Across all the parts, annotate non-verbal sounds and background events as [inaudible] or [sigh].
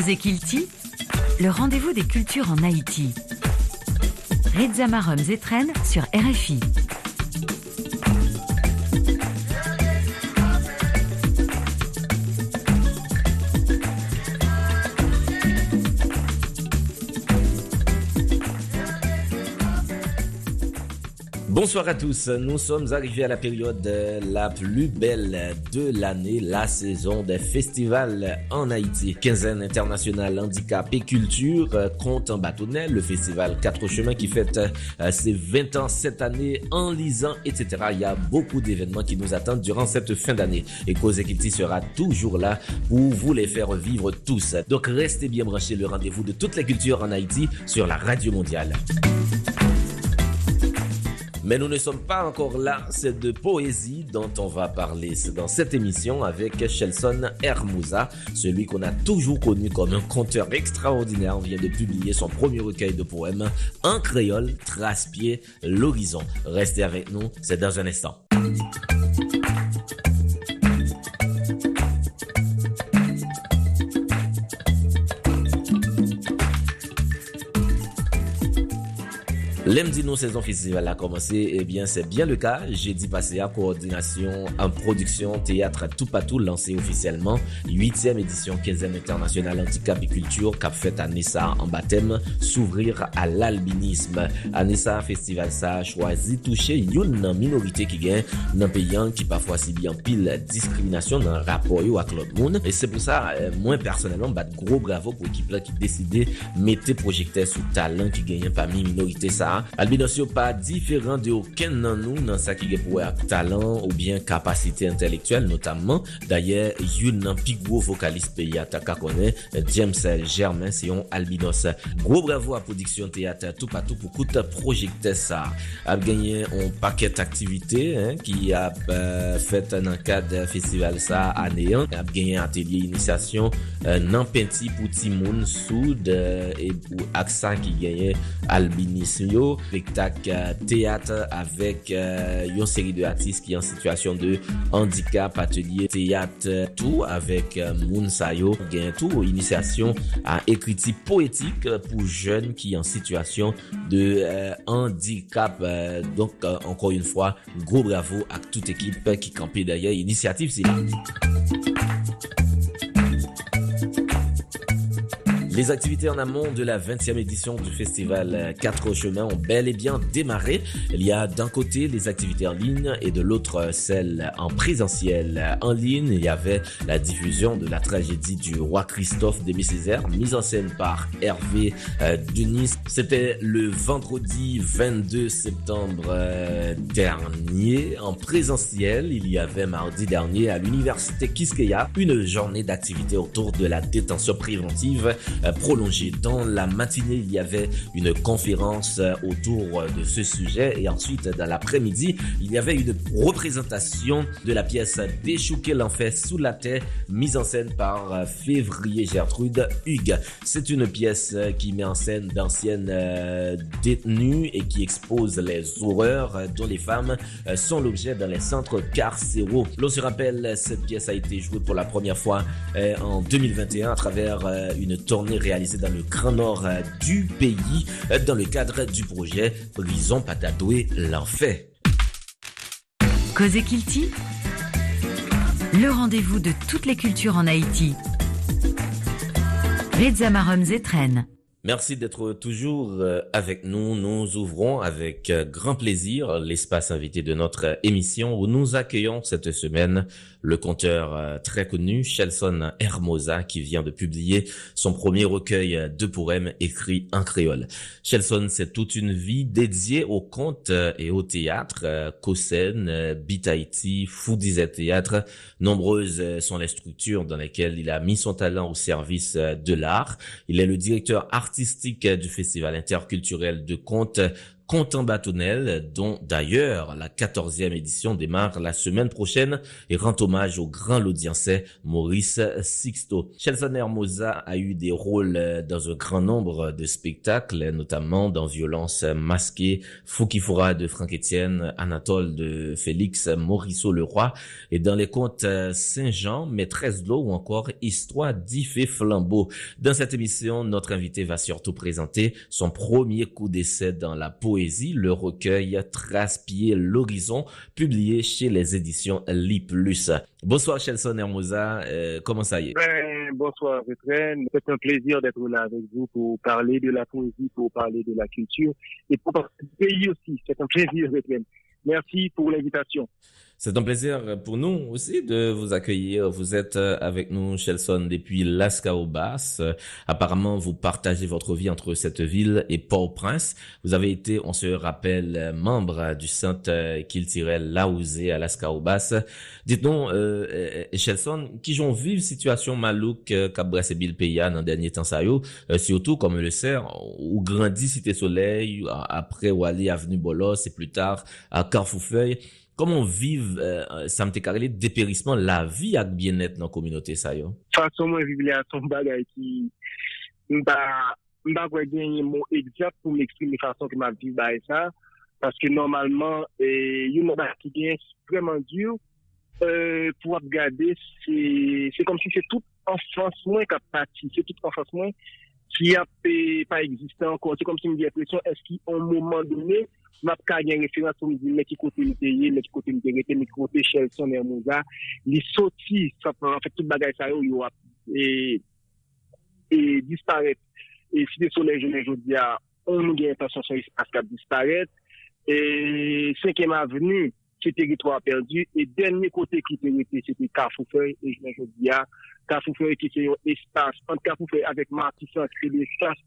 Kilti, le rendez-vous des cultures en Haïti. Reza Marum Zetren sur RFI. Bonsoir à tous, nous sommes arrivés à la période la plus belle de l'année, la saison des festivals en Haïti. Quinzaine internationale handicap et culture compte en bâtonnet, le festival Quatre Chemins qui fête euh, ses 20 ans cette année en lisant, etc. Il y a beaucoup d'événements qui nous attendent durant cette fin d'année et Cause Equity sera toujours là pour vous les faire vivre tous. Donc restez bien branchés le rendez-vous de toutes les cultures en Haïti sur la radio mondiale. Mais nous ne sommes pas encore là, c'est de poésie dont on va parler dans cette émission avec Shelson Hermouza, celui qu'on a toujours connu comme un conteur extraordinaire, vient de publier son premier recueil de poèmes en créole, Trace-pied, l'horizon. Restez avec nous, c'est dans un instant. Lem di nou sezon festival a komanse, ebyen eh se byen le ka, je di pase a koordinasyon an produksyon teatra tout patou lanse ofisyelman 8e edisyon 15e internasyonal antikap e kultur kap fet anesa an batem souvrir al albinisme. Anesa festival sa chwazi touche yon nan minorite ki gen nan peyan ki pafwa si byan pil diskriminasyon nan rapor yo ak lot moun. E se pou sa, euh, mwen personelman bat gro bravo pou ekip la ki deside mette projekte sou talan ki genyen pami minorite sa Albinos yo pa diferan de oken nan nou nan sa ki genpouwe ak talan ou bien kapasite intelektuel notamman. Daye, yon nan pi gwo vokalist peyi ataka konen, James Germain se yon albinos. Gwo bravo a prodiksyon teyater tou patou pou koute projekte sa. Ap genyen on paket aktivite ki ap euh, fet nan kad festival sa aneyan. Ap genyen atelier inisasyon euh, nan penti pou timoun soud euh, e pou aksan ki genyen albinisyon yo. yo, spektak teat avèk yon euh, seri de atis ki yon situasyon de handikap atelier teat tou avèk euh, moun Sayo gen tou inisiasyon a ekriti poetik pou jen ki yon situasyon de euh, handikap donk ankon yon fwa, gro bravo ak tout ekip ki kampe daye inisiatif si la. Les activités en amont de la 20e édition du festival 4 chemins ont bel et bien démarré. Il y a d'un côté les activités en ligne et de l'autre celles en présentiel. En ligne, il y avait la diffusion de la tragédie du roi Christophe des Césaire, mise en scène par Hervé euh, Dunis. C'était le vendredi 22 septembre euh, dernier. En présentiel, il y avait mardi dernier à l'université Kiskeya une journée d'activité autour de la détention préventive prolongé. Dans la matinée, il y avait une conférence euh, autour de ce sujet et ensuite dans l'après-midi, il y avait une représentation de la pièce Déchouquer l'enfer sous la terre, mise en scène par euh, Février Gertrude Hugues. C'est une pièce euh, qui met en scène d'anciennes détenues et qui expose les horreurs dont les femmes sont l'objet dans les centres carcéraux. L'on se rappelle, cette pièce a été jouée pour la première fois en 2021 à travers une tournée réalisé dans le grand nord euh, du pays euh, dans le cadre du projet Prison Patadoué l'Enfer. Cosé Kilti, le rendez-vous de toutes les cultures en Haïti. Reza Marum Zetren. Merci d'être toujours euh, avec nous. Nous ouvrons avec grand plaisir l'espace invité de notre émission où nous accueillons cette semaine le conteur euh, très connu Shelson Hermosa qui vient de publier son premier recueil de poèmes écrits en créole. Shelson, c'est toute une vie dédiée au conte euh, et au théâtre, Kosen, euh, Bitaïti, Foudizet Théâtre. Nombreuses sont les structures dans lesquelles il a mis son talent au service de l'art. Il est le directeur artistique du Festival interculturel de conte Content Bâtonnel, dont d'ailleurs la 14e édition démarre la semaine prochaine et rend hommage au grand laudiençais Maurice Sixto. Chelson Hermosa a eu des rôles dans un grand nombre de spectacles, notamment dans Violence masquée, Fouki-Foura de Franck Etienne, Anatole de Félix Morisseau Leroy et dans les contes Saint-Jean, Maîtresse de l'eau ou encore Histoire d'Ife Flambeau. Dans cette émission, notre invité va surtout présenter son premier coup d'essai dans la poésie, le recueil Traspier l'horizon, publié chez les éditions Li. Bonsoir Chelson Hermosa, euh, comment ça y est? Ben, Bonsoir Rétren, c'est un plaisir d'être là avec vous pour parler de la poésie, pour parler de la culture et pour parler du pays aussi. C'est un plaisir Rétren. Merci pour l'invitation. C'est un plaisir pour nous aussi de vous accueillir. Vous êtes avec nous, Chelson, depuis Las Caobas. Apparemment, vous partagez votre vie entre cette ville et Port-au-Prince. Vous avez été, on se rappelle, membre du centre Kiltirel Laouzé à Las Caobas. Dites-nous, euh, Chelson, qui j'en vive situation malouk qu'abrasse Bill Peya dans dernier temps ça euh, surtout, comme le sait, ou grandit Cité Soleil, après Wali Avenue Bolos et plus tard à Carrefourfeuille. Koman vive, euh, euh sa mte karele, deperisman la vi ak bien net nan kominote sa yo? Fason mwen vive le a son bagay ki mba kwa genye moun egzat pou m eksprime fason ki mwa vive ba e sa. Paske normalman, yon mba ki genye preman diyo euh, pou ap gade, se kom si se tout enfans mwen kap pati, se tout enfans mwen ki ap pa egziste ankon. Se kom si mi di apresyon, eski an mouman donè, map ka gen referans pou mi di mè ki kote liteye, mè ki kote literete, mè ki kote chelson, mè mou za, li soti, sa pran, an fèk tout bagay sa yo, yo ap, e, e disparet. E si de solej jenè jodi a, an nou gen intasyon son ispas kap disparet. E 5e avenu, se teritwa perdi, e denye kote ki te rete, se te Kafoufeu, e jenen jodi a, Kafoufeu ki se yo espas, an Kafoufeu avek Martisan, se de espas,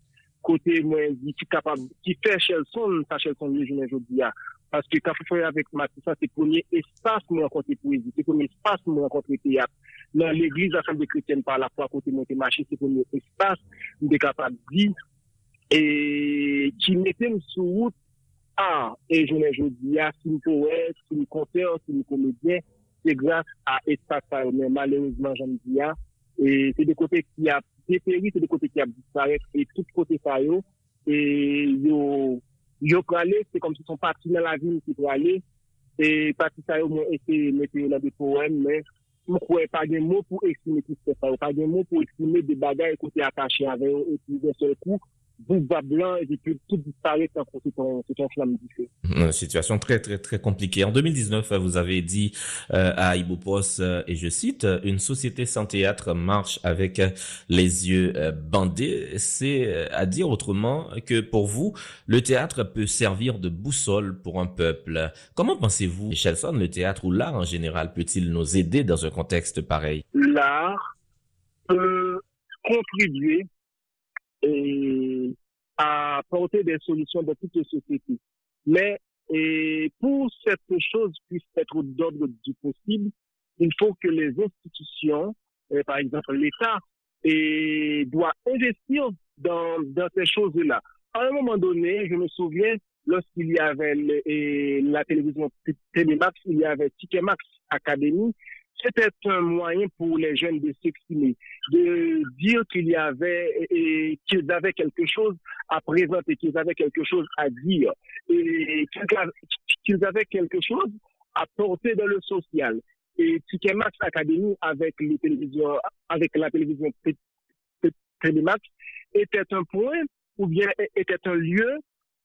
kote mwen di ki kapab, ki fè chèl son, sa chèl son liye jounen jodi ya. Paske ka fè fè avèk Matissa, se pounye espas mwen akonte poezi, se pounye espas mwen akonte teyap. Nan l'Eglise Assemble Chrétienne par la foi kote mwen te machi, se pounye espas mwen de kapab di, e ki mette m an, e jounen joudi ya, si nou poèd, si nou konteur, si nou komedien, se grans a espasa ou men malerouzman jan di ya, e se de kote ki ap deperi, se de kote ki ap disparek, e tout kote sa yo, e yo, yo prale, se kom se son pati nan la vin ki prale, e pati sa yo mwen ete mette la de poèm, men mwen kwe pa gen mou pou eksime ki se sa yo, pa gen mou pou eksime de bagay kote atache ave yo, eti de se kou, blanc et tout disparaît quand c'est un flamme du feu. Une situation très très très compliquée. En 2019, vous avez dit euh, à Ibopos, euh, et je cite, une société sans théâtre marche avec les yeux euh, bandés. C'est à dire autrement que pour vous, le théâtre peut servir de boussole pour un peuple. Comment pensez-vous, Chelson, le théâtre ou l'art en général peut-il nous aider dans un contexte pareil? L'art peut contribuer et à apporter des solutions dans toutes les sociétés. Mais pour que cette chose puisse être d'ordre du possible, il faut que les institutions, par exemple l'État, et doit investir dans ces choses-là. À un moment donné, je me souviens, lorsqu'il y avait la télévision Télémax, il y avait Ticketmax Academy, c'était un moyen pour les jeunes de s'exprimer, de dire qu'il y avait, qu'ils avaient quelque chose à présenter, qu'ils avaient quelque chose à dire, et qu'ils avaient quelque chose à porter dans le social. Et Max Academy avec les télévisions, avec la télévision Télémax était un point ou bien était un lieu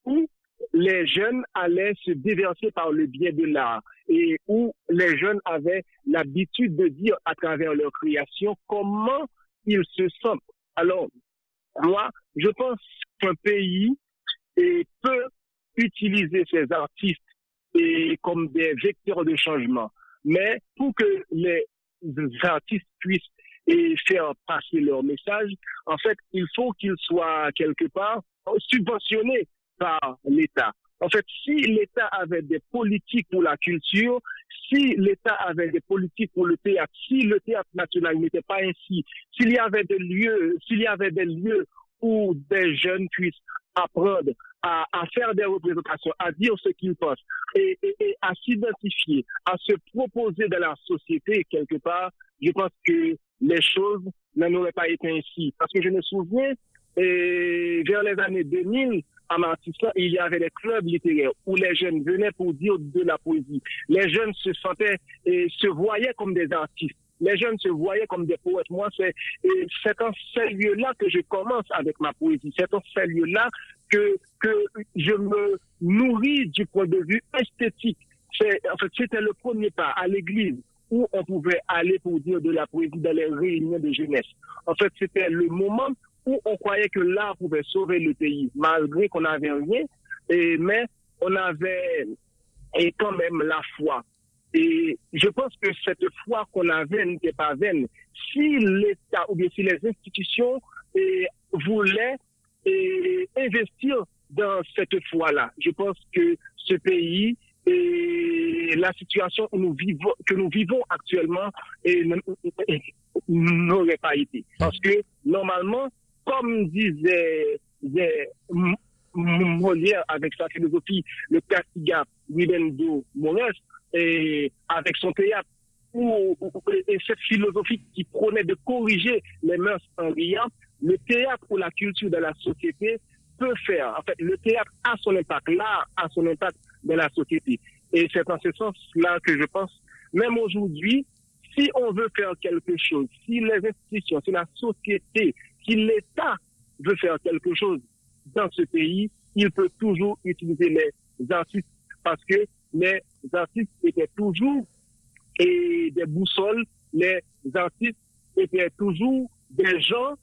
où les jeunes allaient se déverser par le biais de l'art et où les jeunes avaient l'habitude de dire à travers leur création comment ils se sentent. Alors, moi, je pense qu'un pays peut utiliser ses artistes comme des vecteurs de changement. Mais pour que les artistes puissent faire passer leur message, en fait, il faut qu'ils soient quelque part subventionnés par l'État. En fait, si l'État avait des politiques pour la culture, si l'État avait des politiques pour le théâtre, si le théâtre national n'était pas ainsi, s'il y avait des lieux, s'il y avait des lieux où des jeunes puissent apprendre à, faire des représentations, à dire ce qu'ils pensent et, à s'identifier, à se proposer dans la société quelque part, je pense que les choses n'auraient pas été ainsi. Parce que je me souviens, vers les années 2000, à Martissa, il y avait des clubs littéraires où les jeunes venaient pour dire de la poésie. Les jeunes se sentaient et se voyaient comme des artistes. Les jeunes se voyaient comme des poètes. Moi, c'est, c'est en ces lieux-là que je commence avec ma poésie. C'est en ces lieux-là que, que je me nourris du point de vue esthétique. C'est, en fait, c'était le premier pas à l'église où on pouvait aller pour dire de la poésie dans les réunions de jeunesse. En fait, c'était le moment où on croyait que l'art pouvait sauver le pays, malgré qu'on n'avait rien, et, mais on avait et quand même la foi. Et je pense que cette foi qu'on avait n'était pas vaine. Si l'État ou bien si les institutions et, voulaient investir dans cette foi-là, je pense que ce pays et la situation que nous vivons, que nous vivons actuellement n'aurait pas été. Parce que normalement, comme disait, Molière avec sa philosophie, le Castigat Ribendo Mores, et avec son théâtre, et cette philosophie qui prônait de corriger les mœurs en riant, le théâtre ou la culture de la société peut faire. En fait, le théâtre a son impact, l'art a son impact dans la société. Et c'est en ce sens-là que je pense, même aujourd'hui, si on veut faire quelque chose, si les institutions, si la société si l'État veut faire quelque chose dans ce pays, il peut toujours utiliser les artistes parce que les artistes étaient toujours des boussoles, les artistes étaient toujours des gens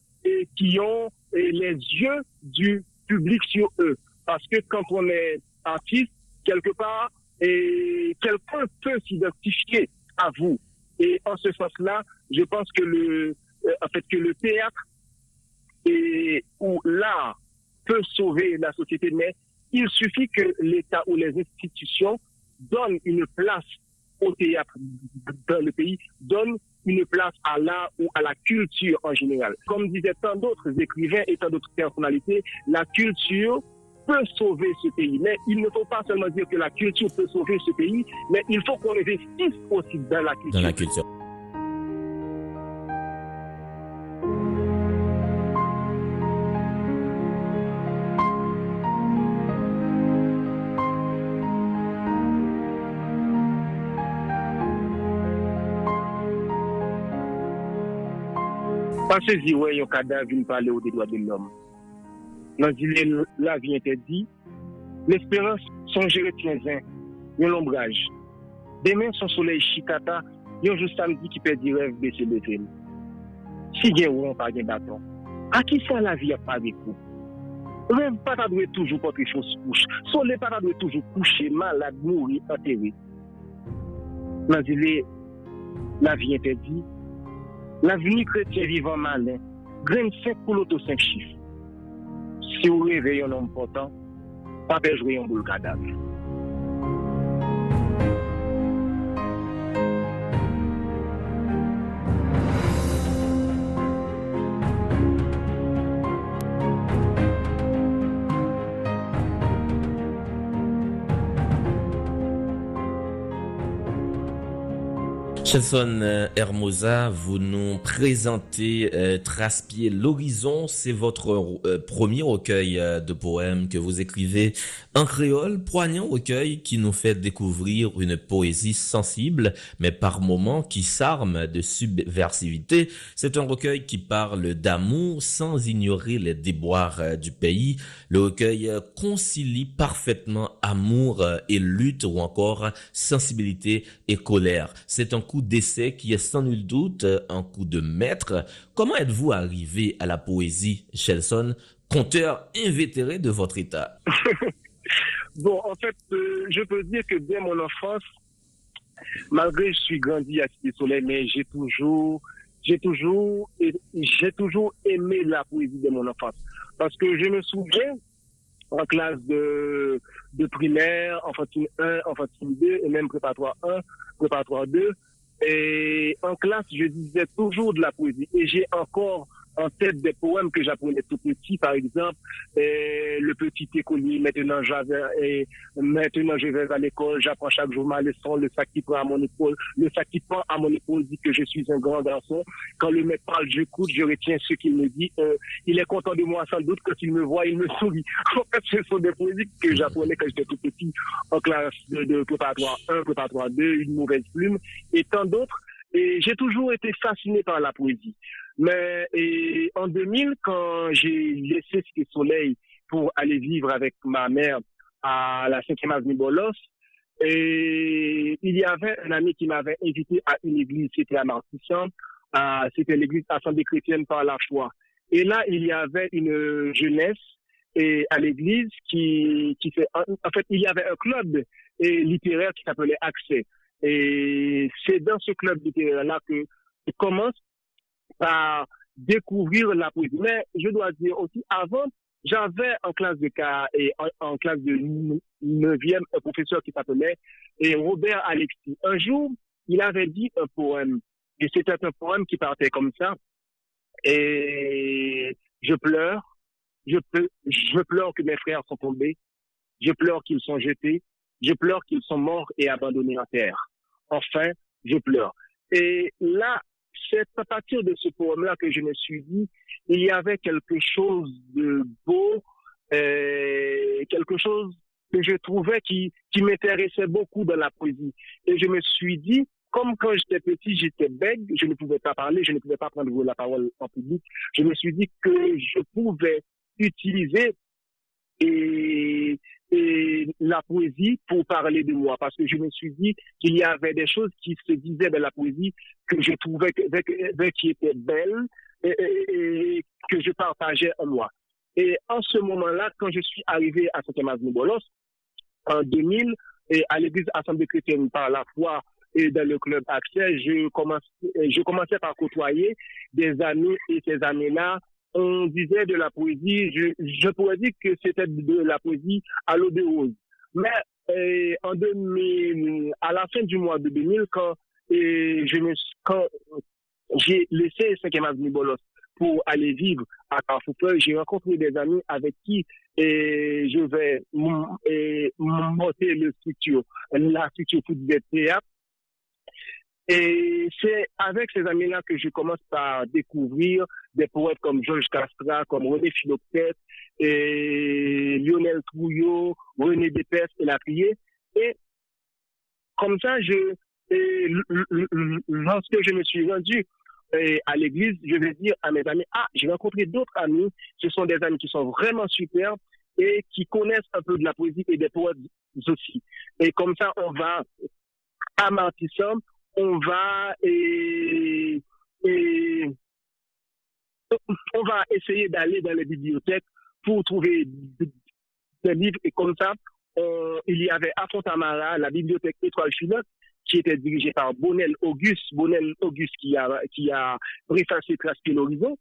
qui ont les yeux du public sur eux. Parce que quand on est artiste, quelque part, quelqu'un peut s'identifier à vous. Et en ce sens-là, je pense que le, euh, en fait, que le théâtre et où l'art peut sauver la société, mais il suffit que l'État ou les institutions donnent une place au théâtre dans le pays, donnent une place à l'art ou à la culture en général. Comme disaient tant d'autres écrivains et tant d'autres personnalités, la culture peut sauver ce pays. Mais il ne faut pas seulement dire que la culture peut sauver ce pays, mais il faut qu'on investisse aussi dans la culture. Dans la culture. Pase zi wè yon vin pale ou de doa de l'om. nan zile la vi entedi, l'espérance son jere tienzen, yon lombraj. Demen son soley chikata, yon jou samdi ki pedi rev bese beten. Si gen ou an pa gen baton, a ki sa la vi ap pa dekou? Rev pata dwe toujou potri fos kouche, soley pata dwe toujou kouche, malad, mouri, ateri. Nan zile la vi entedi, la vi ni kretien vivan malen, gren 5 koulot ou 5 chif. si ou revè yon ompotan, pa pe jwè yon boul kadav. 'Chelson euh, Hermosa, vous nous présentez euh, Traspier l'horizon. C'est votre euh, premier recueil de poèmes que vous écrivez en créole, poignant recueil qui nous fait découvrir une poésie sensible, mais par moments qui s'arme de subversivité. C'est un recueil qui parle d'amour sans ignorer les déboires du pays. Le recueil concilie parfaitement amour et lutte ou encore sensibilité et colère. C'est un coup d'essai qui est sans nul doute un coup de maître. Comment êtes-vous arrivé à la poésie, Shelson, conteur invétéré de votre état? [laughs] Bon, en fait, euh, je peux dire que dès mon enfance, malgré que je suis grandi à Cité Soleil, mais j'ai toujours, j'ai toujours, j'ai toujours aimé la poésie de mon enfance. Parce que je me souviens, en classe de, primaire, enfantine 1, enfantine 2, et même préparatoire 1, préparatoire 2, et en classe, je disais toujours de la poésie. Et j'ai encore en tête des poèmes que j'apprenais tout petit, par exemple, le petit écolier, maintenant j'avais, maintenant je vais à l'école, j'apprends chaque jour ma leçon, le sac qui prend à mon épaule, le sac qui prend à mon épaule dit que je suis un grand garçon. Quand le maître parle, j'écoute, je retiens ce qu'il me dit. Euh, il est content de moi sans doute, quand il me voit, il me [laughs] sourit. En fait, ce sont des poésies que j'apprenais quand j'étais tout petit, en classe de, de préparatoire 1, préparatoire 2, une mauvaise plume, et tant d'autres. J'ai toujours été fasciné par la poésie. Mais et en 2000, quand j'ai laissé ce Soleil pour aller vivre avec ma mère à la 5e avenue Bolos, et il y avait un ami qui m'avait invité à une église, c'était à Martissan, c'était l'église Assemblée chrétienne par la foi. Et là, il y avait une jeunesse et à l'église qui, qui fait, en fait, il y avait un club littéraire qui s'appelait Accès. Et c'est dans ce club littéraire-là que je commence par découvrir la poésie. Mais je dois dire aussi, avant, j'avais en classe de cas et en, classe de neuvième un professeur qui s'appelait Robert Alexis. Un jour, il avait dit un poème et c'était un poème qui partait comme ça. Et je pleure, je, je pleure que mes frères sont tombés, je pleure qu'ils sont jetés, je pleure qu'ils sont morts et abandonnés en terre. Enfin, je pleure. Et là, c'est à partir de ce poème-là que je me suis dit, il y avait quelque chose de beau, euh, quelque chose que je trouvais qui, qui m'intéressait beaucoup dans la poésie. Et je me suis dit, comme quand j'étais petit, j'étais bègue, je ne pouvais pas parler, je ne pouvais pas prendre la parole en public, je me suis dit que je pouvais utiliser et, la poésie pour parler de moi, parce que je me suis dit qu'il y avait des choses qui se disaient dans la poésie que je trouvais que, qui étaient belles et, que je partageais en moi. Et en ce moment-là, quand je suis arrivé à Saint-Thomas-Bolos, en 2000, et à l'église Assemblée chrétienne par la foi et dans le club Accès, je, commence, je commençais par côtoyer des amis et ces amis-là on disait de la poésie, je, pourrais dire que c'était de la poésie à l'eau de rose. Mais euh, en 2000, à la fin du mois de 2000, quand, et je me, quand j'ai laissé 5e avenue Bolos pour aller vivre à Carrefour, j'ai rencontré des amis avec qui et je vais monter le structure, la structure de théâtre et c'est avec ces amis-là que je commence par découvrir des poètes comme Georges Castra, comme René Philoctète, Lionel Trouillot, René Dépès et la Prier. Et comme ça, je, lorsque je me suis rendu à l'église, je vais dire à mes amis, ah, j'ai rencontré d'autres amis, ce sont des amis qui sont vraiment super et qui connaissent un peu de la poésie et des poètes aussi. Et comme ça, on va à Martissant, on va et, on va essayer d'aller dans les bibliothèques pour trouver des livres et comme ça, il y avait à Fontamara la bibliothèque Étoile Filante qui était dirigée par Bonnel Auguste, Bonnel Auguste qui a, qui a préfacé Traspier l'horizon.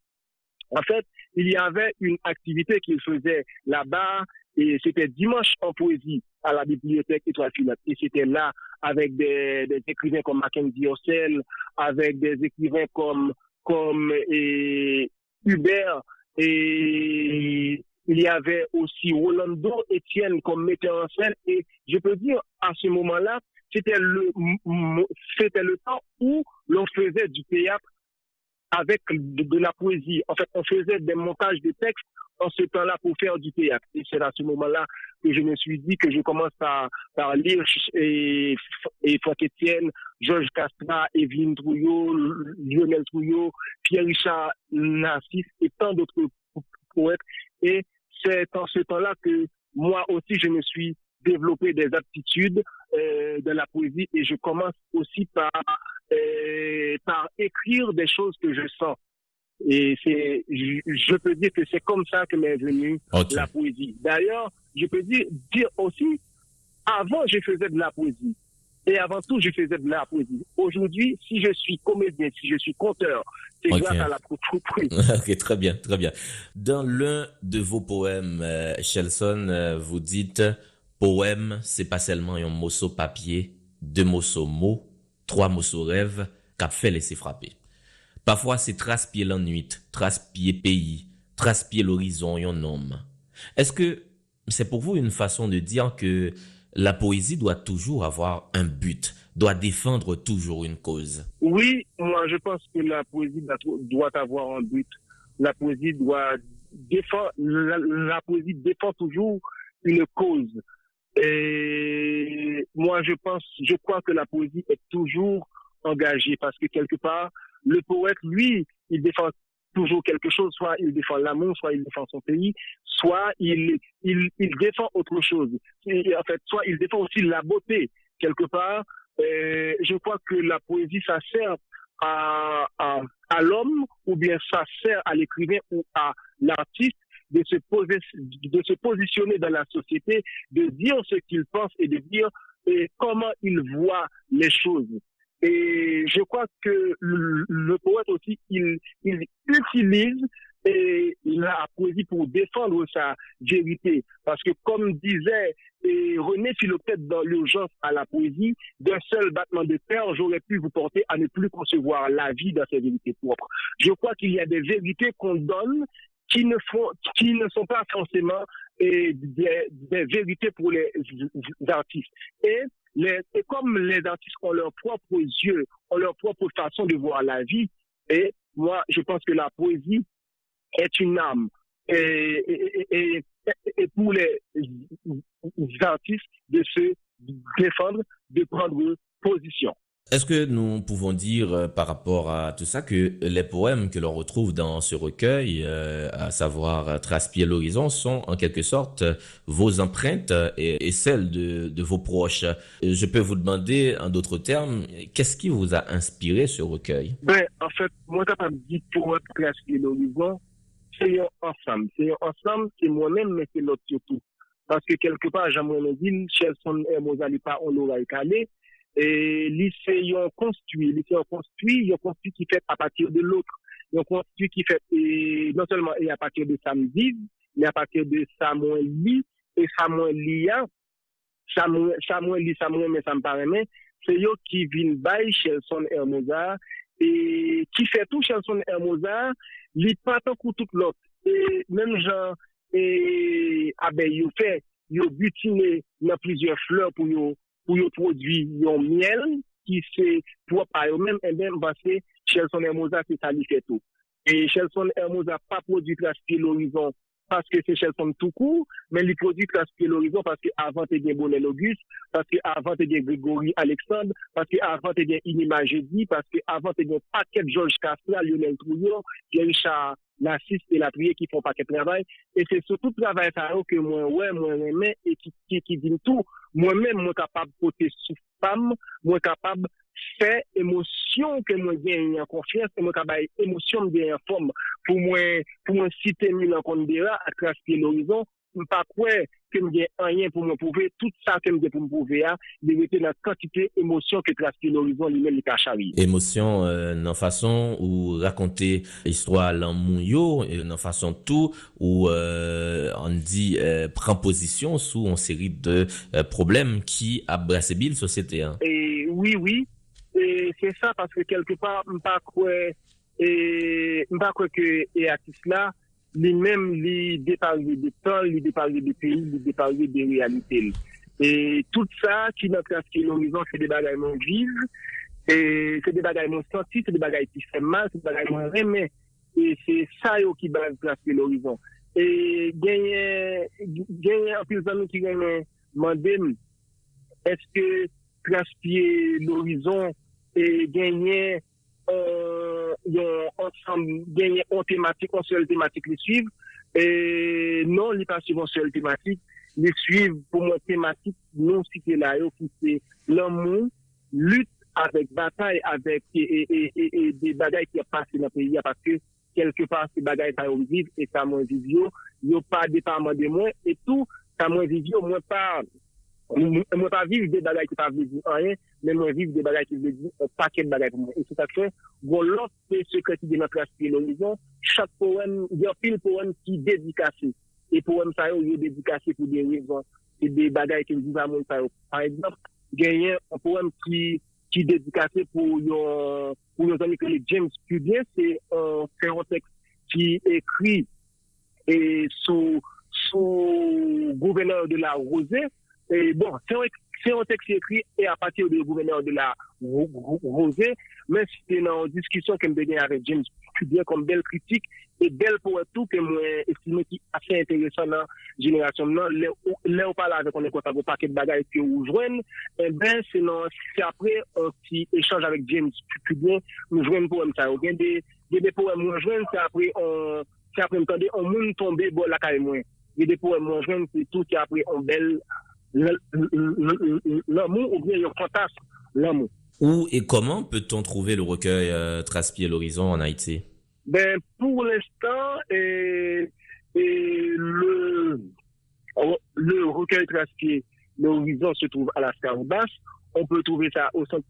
En fait, il y avait une activité qu'il faisait là-bas et c'était dimanche en poésie à la bibliothèque Étoile Filante. Et c'était là avec des, écrivains comme Mackenzie Ossel, avec des écrivains comme, comme Hubert, et il y avait aussi Rolando Etienne comme metteur en scène. Et je peux dire, à ce moment-là, c'était le, c'était le temps où l'on faisait du théâtre avec de, la poésie. En fait, on faisait des montages de textes en ce temps-là pour faire du théâtre. Et c'est à ce moment-là que je me suis dit que je commence par, lire et, et Franck Etienne, Georges Castra, Evelyne Trouillot, Lionel Trouillot, Pierre-Richard Narcisse et tant d'autres poètes. Et c'est en ce temps-là que moi aussi, je me suis développé des aptitudes euh, de la poésie et je commence aussi par, euh, par écrire des choses que je sens. Et c'est, je, peux dire que c'est comme ça que m'est venue la poésie. D'ailleurs, je peux dire, dire aussi, avant, je faisais de la poésie. Et avant tout, je faisais de la poésie. Aujourd'hui, si je suis comédien, si je suis conteur, c'est grâce à la poésie. [laughs] ok, très bien, très bien. Dans l'un de vos poèmes, euh, Shelson, euh, vous dites, poème, c'est pas seulement un morceau papier, deux morceaux mots, trois morceaux rêves, qu'a fait laisser frapper. Parfois, c'est trace-pied l'ennui, trace-pied pays, trace-pied l'horizon, un homme. Est-ce que c'est pour vous une façon de dire que la poésie doit toujours avoir un but, doit défendre toujours une cause? Oui, moi je pense que la poésie doit avoir un but. La poésie doit défendre, la, poésie défend toujours une cause. Et moi je pense, je crois que la poésie est toujours engagée parce que quelque part, le poète, lui, il défend toujours quelque chose, soit il défend l'amour, soit il défend son pays, soit il, il, il défend autre chose. en fait, soit il défend aussi la beauté, quelque part. Euh, je crois que la poésie, ça sert à, à, à l'homme, ou bien ça sert à l'écrivain ou à l'artiste de se, poser, de se positionner dans la société, de dire ce qu'il pense et de dire et comment il voit les choses. Et je crois que le, poète aussi, il, il utilise et la poésie pour défendre sa vérité. Parce que comme disait et René Philopète dans l'urgence à la poésie, d'un seul battement de terre, j'aurais pu vous porter à ne plus concevoir la vie dans ses vérités propres. Je crois qu'il y a des vérités qu'on donne qui ne, font, qui ne sont pas forcément des, des vérités pour les artistes. Les, et comme les artistes ont leurs propres yeux, ont leur propre façon de voir la vie, et moi, je pense que la poésie est une âme. Et, et, et, pour les artistes de se défendre, de prendre position. Est-ce que nous pouvons dire euh, par rapport à tout ça que les poèmes que l'on retrouve dans ce recueil, euh, à savoir euh, Traspier l'horizon, sont en quelque sorte vos empreintes et, celles de, vos proches? Je peux vous demander en d'autres termes, qu'est-ce qui vous a inspiré ce recueil? Ben, En fait, moi, quand je dis pour Traspier l'horizon, c'est ensemble. C'est ensemble, c'est moi-même, mais c'est l'autre surtout. Parce que quelque part, j'aimerais dire, Chelson et Mozali, pas on l'aurait calé, E li se yon konstwi, li se yon konstwi, yon konstwi ki fet a patir de loutre, yon konstwi ki fet non selman e a patir de samdiz, men a patir de samwen li, e samwen li ya, samwen li, samwen men samparemen, se yo ki vin bay Chelson Hermosa, e ki fet ou Chelson Hermosa, li patan koutout lot, e menm jan, e abe yo fe, yo butine nan plizye fleur pou yo pou yo prodwi yon miel ki se pou ap a yo men, en den basè, Chelson Hermosa se tali fetou. E Chelson Hermosa pa prodwi klas ki l'orizon que c'est Chelson tout court, mais il produit Traspier l'horizon parce que avant t'es bien Bonel Auguste, parce que avant t'es bien Grégory Alexandre, parce que avant t'es bien Inima Jeudi, parce que avant t'es bien paquet Georges Castro, Lionel Trouillon, Pierre-Richard la et la prière qui font paquet travail. Et c'est surtout le travail que moi, ouais, moi, mais et qui, qui, dit tout. Moi-même, moi, capable de porter sous femme, moi, faire émotion que moi, gagne en confiance, et moi, capable émotion de en forme. Pour moi, pour moi, citer Milan Kondera à travers l'horizon, pas quoi que me rien pour me prouver tout ça que me pour me prouver a de la quantité émotion que trace l'horizon lui-même le cachari émotion euh, dans façon ou raconter histoire l'amour yo dans façon tout ou euh, on dit euh, prend position sous une série de euh, problèmes qui abrassent la société oui oui et c'est ça parce que quelque part pas quoi et pas que et à cela lui-même, lui déparler de temps, lui déparler de pays, lui déparler de réalités. Et tout ça, qui n'a que l'horizon, c'est des bagailles non vives, et c'est des bagailles non senties, c'est des bagailles qui font mal, c'est des bagailles non remè. Et c'est ça qui va tracer l'horizon. Et gagner, gagner un peu de qui gagne mandem, est-ce que tracer l'horizon et gagner euh, ensemble gagné en thématique, en seule thématique les suivre. Et non, les pas suivre en seule thématique, les suivre pour moi thématique non cité là, qui c'est l'amour, lutte avec bataille, avec et, et, et, des bagailles qui a passé dans le pays, parce que quelque part ces bagailles ça vivre et ça moins vivre, yo pas dépendant de moi et tout, ça moins vivre, moi pas moi pas vivre des bagailles qui pas vivre rien mais moi vivre des bagages qui veulent dire un paquet de bagages pour moi. Et c'est ça que, bon, l'autre secret de notre aspect l'horizon, chaque poème, il y a pile poème qui est dédicacé. Et poème ça, il est dédicacé pour des raisons. Et des bagages qui disent à moi, Par exemple, il y a un poème qui, ki dedikase pou yon pou yon li James Pudien, se yon tekst ki ekri sou sou gouveneur de la Rosé. Bon, se yon tekst ki ekri e apati ou de gouveneur de la Rosé, men si te nan diskisyon kem de gen avè James Pudien kom bel kritik, e bel pou etou ke mwen estime ki ase enteresan nan jenerasyon nan, le ou pala avè konen kwa ta go paket bagay ki ou jwen, e ben se nan, se apre ki echange avèk James Pudien, mwen jwen pou mwen sa yo. Gen de pou mwen jwen, se apre se apre mwen kande, mwen moun tombe bo lakay mwen. Gen de pou mwen jwen, se tout se apre mwen bel l'amou ou bien yon fantas l'amou. Où et comment peut-on trouver le recueil euh, Traspier l'horizon en Haïti? Ben, pour l'instant, et, et le, le recueil Traspier l'horizon se trouve à la Scarbasse. On peut trouver ça au centre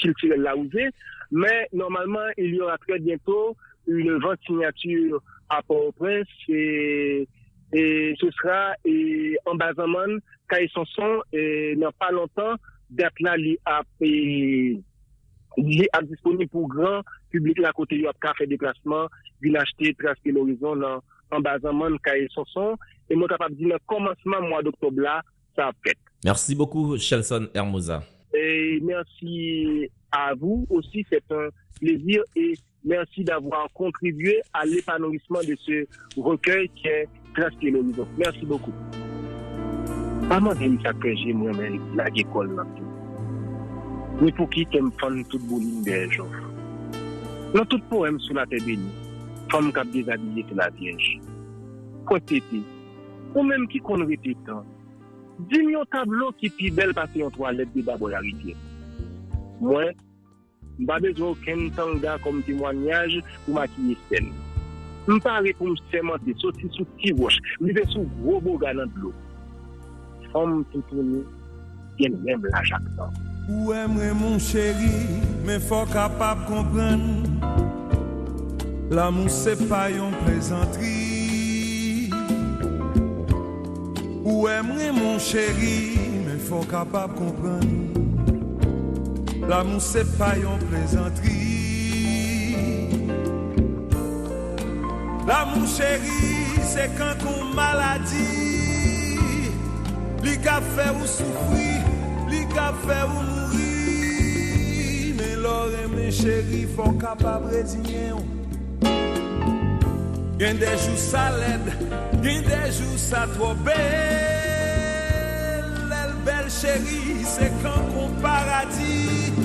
culturel Laouzé. Mais normalement, il y aura très bientôt une vente signature à Port-au-Prince et, et ce sera et, en Bazaman, Kaye Sanson, et dans pas longtemps, d'être là, li ap, li ap disponi pou gran publik la kote yo ap ka fè deplasman, vi l'achete traske l'orizon nan bazanman kaye sonson, e mwen kapap di nan komansman mwa d'oktob la, sa ap fèt. Merci beaucoup, Chelson Hermosa. Et merci à vous aussi, c'est un plaisir, et merci d'avoir contribué à l'épanouissement de ce recueil qui est traske l'orizon. Merci beaucoup. Pa man deni sa kreje mwen men la gekol nan tou. Mwen pou ki tem fan tout boulin bejov. Nan tout poem sou la te beni, fan mkap dezabili te la. Kwa tete, ou menm ki kon rete tan, din yon tablo ki pi bel pati yon toalet de babo la rite. Mwen, mba bezo ken tanga kom timwanyaj pou maki yesten. Mpa repou msemante soti sou ti wosh, mbe sou grobo ganan dlo. Om toutouni, gen mèm la jaktan. Ou emre moun chéri, men fò kapap kompren, la moun se pa yon plezantri. Ou emre moun chéri, men fò kapap kompren, la moun se pa yon plezantri. La moun chéri, se kan kon maladi, Li ka fè ou soufri, li ka fè ou mouri, men lor e men chéri fò kapab rezinyen ou. Gen de jou sa led, gen de jou sa tro bel, el bel chéri se kan kon paradis,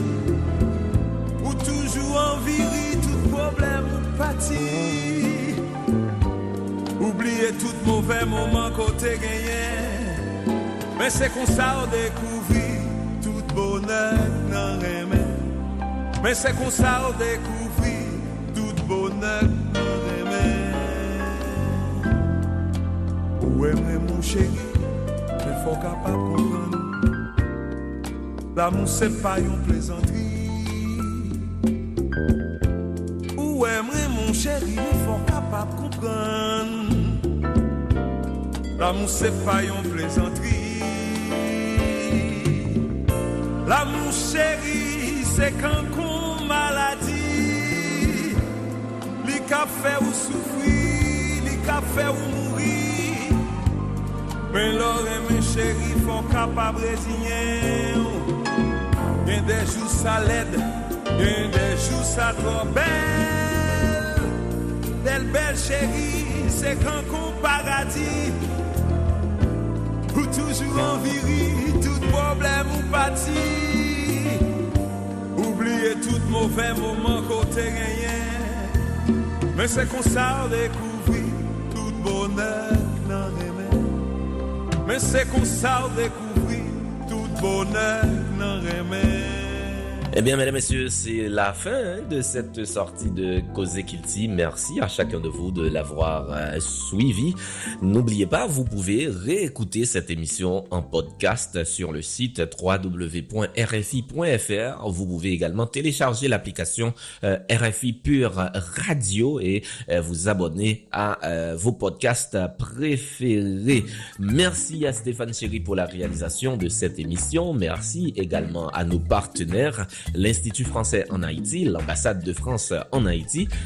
toujou anviri tout problem ou pati. Oubliye tout mouvè mouman kote genyen, Men se kon sa ou dekouvri tout bonek nan reme Men se kon sa ou dekouvri tout bonek nan reme Ou emre moun chéri, men fò kapap kompran La moun se pa yon plezantri Chéri nou fon kapap koupran L'amou se fayon plezantri L'amou chéri se kankou maladi Li kap fe ou soufri, li kap fe ou mouri Men lor e men chéri fon kapap rezinyen Gen dejou sa led, gen dejou sa trobel Del bel chéri, se kan kon paradis. Ou toujou anviri, tout problem ou pati Oubliye tout mouvè mouman kote genyen Men se kon sa ou dekouvri, tout bonèk nan remè Men se kon sa ou tout bonèk nan remè Eh bien, mesdames, messieurs, c'est la fin de cette sortie de Causé Kilti. Merci à chacun de vous de l'avoir euh, suivi. N'oubliez pas, vous pouvez réécouter cette émission en podcast sur le site www.rfi.fr. Vous pouvez également télécharger l'application euh, RFI Pure Radio et euh, vous abonner à vos podcasts préférés. Merci à Stéphane Chéry pour la réalisation de cette émission. Merci également à nos partenaires, l'Institut français en Haïti, l'ambassade de France en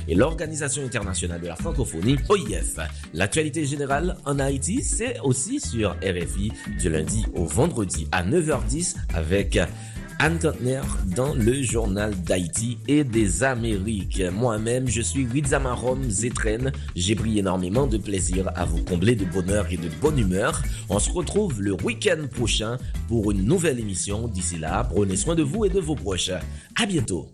Et l'Organisation internationale de la francophonie, OIF. L'actualité générale en Haïti, c'est aussi sur RFI du lundi au vendredi à 9h10 avec Anne Kantner dans le journal d'Haïti et des Amériques. Moi-même, je suis Rizamarom Zetren. J'ai pris énormément de plaisir à vous combler de bonheur et de bonne humeur. On se retrouve le week-end prochain pour une nouvelle émission. D'ici là, prenez soin de vous et de vos proches. À bientôt.